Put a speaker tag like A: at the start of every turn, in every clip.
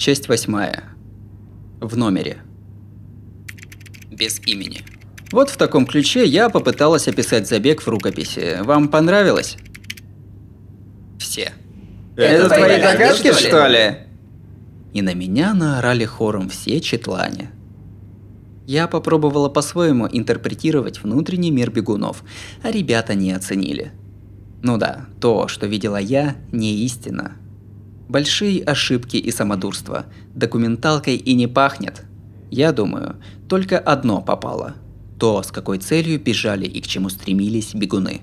A: Часть восьмая. В номере. Без имени. Вот в таком ключе я попыталась описать забег в рукописи. Вам понравилось? Все.
B: Это, Это твои догадки, что ли?
A: И на меня наорали хором все четлане. Я попробовала по-своему интерпретировать внутренний мир бегунов, а ребята не оценили. Ну да, то, что видела я, не истина. Большие ошибки и самодурство. Документалкой и не пахнет. Я думаю, только одно попало. То, с какой целью бежали и к чему стремились бегуны.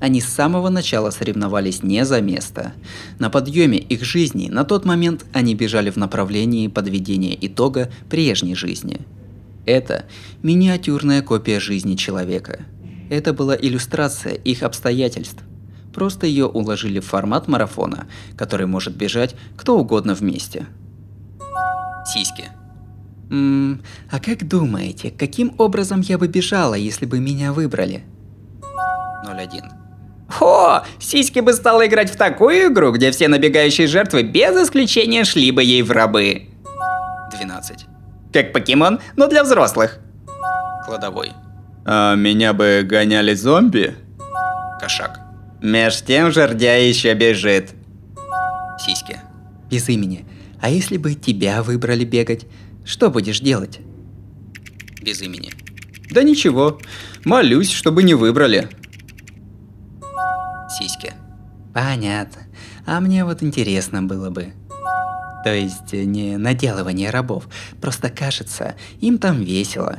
A: Они с самого начала соревновались не за место. На подъеме их жизни на тот момент они бежали в направлении подведения итога прежней жизни. Это миниатюрная копия жизни человека. Это была иллюстрация их обстоятельств. Просто ее уложили в формат марафона, который может бежать кто угодно вместе. Сиськи. Ммм, а как думаете, каким образом я бы бежала, если бы меня выбрали? 01.
B: О, сиськи бы стала играть в такую игру, где все набегающие жертвы без исключения шли бы ей в рабы.
A: 12.
B: Как покемон, но для взрослых.
A: Кладовой.
C: А меня бы гоняли зомби?
A: Кошак.
B: Меж тем жердя еще бежит.
A: Сиськи. Без имени. А если бы тебя выбрали бегать, что будешь делать? Без имени.
C: Да ничего. Молюсь, чтобы не выбрали.
A: Сиськи. Понятно. А мне вот интересно было бы. То есть не наделывание рабов, просто кажется, им там весело.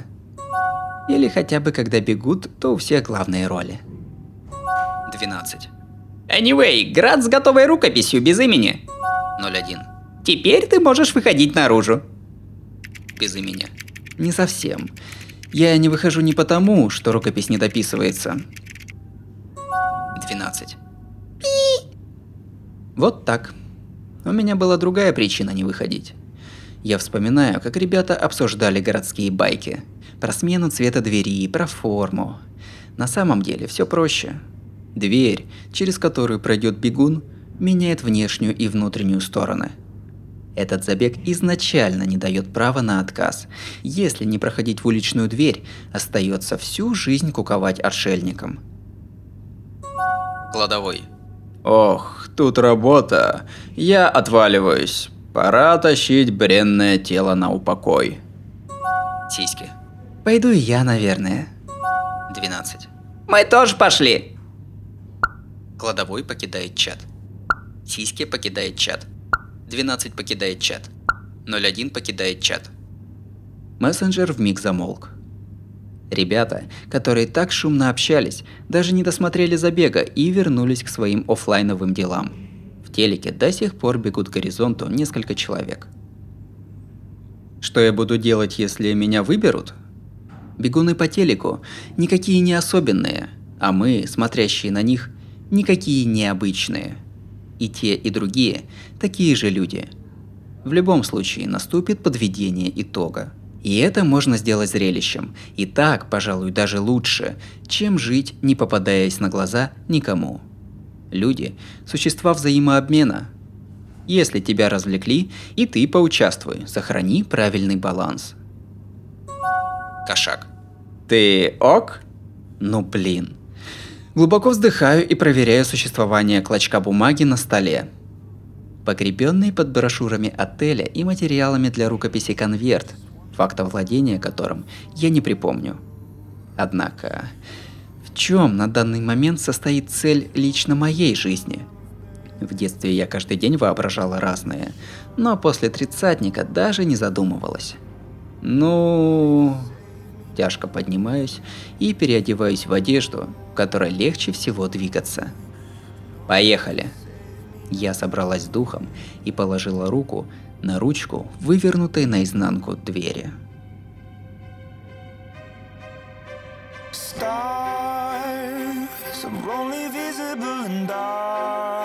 A: Или хотя бы когда бегут, то у всех главные роли. 12.
B: Anyway, град с готовой рукописью без имени.
A: 01.
B: Теперь ты можешь выходить наружу.
A: Без имени. Не совсем. Я не выхожу не потому, что рукопись не дописывается. 12. Пи! Вот так. У меня была другая причина не выходить. Я вспоминаю, как ребята обсуждали городские байки. Про смену цвета двери, про форму. На самом деле все проще. Дверь, через которую пройдет бегун, меняет внешнюю и внутреннюю стороны. Этот забег изначально не дает права на отказ. Если не проходить в уличную дверь, остается всю жизнь куковать отшельником. Кладовой.
C: Ох, тут работа. Я отваливаюсь. Пора тащить бренное тело на упокой.
A: Сиськи. Пойду и я, наверное. 12.
B: Мы тоже пошли.
A: Кладовой покидает чат. Сиськи покидает чат. 12 покидает чат. 01 покидает чат. Мессенджер в миг замолк. Ребята, которые так шумно общались, даже не досмотрели забега и вернулись к своим офлайновым делам. В телеке до сих пор бегут к горизонту несколько человек. Что я буду делать, если меня выберут? Бегуны по телеку никакие не особенные, а мы, смотрящие на них, никакие необычные. И те, и другие такие же люди. В любом случае наступит подведение итога. И это можно сделать зрелищем. И так, пожалуй, даже лучше, чем жить, не попадаясь на глаза никому. Люди – существа взаимообмена. Если тебя развлекли, и ты поучаствуй, сохрани правильный баланс. Кошак.
B: Ты ок?
A: Ну блин. Глубоко вздыхаю и проверяю существование клочка бумаги на столе. Погребенный под брошюрами отеля и материалами для рукописи конверт, факта владения которым я не припомню. Однако, в чем на данный момент состоит цель лично моей жизни? В детстве я каждый день воображала разное, но после тридцатника даже не задумывалась. Ну, Тяжко поднимаюсь и переодеваюсь в одежду, которой легче всего двигаться. Поехали. Я собралась с духом и положила руку на ручку, вывернутой наизнанку двери. Stars are only visible in darkness.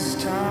D: last time.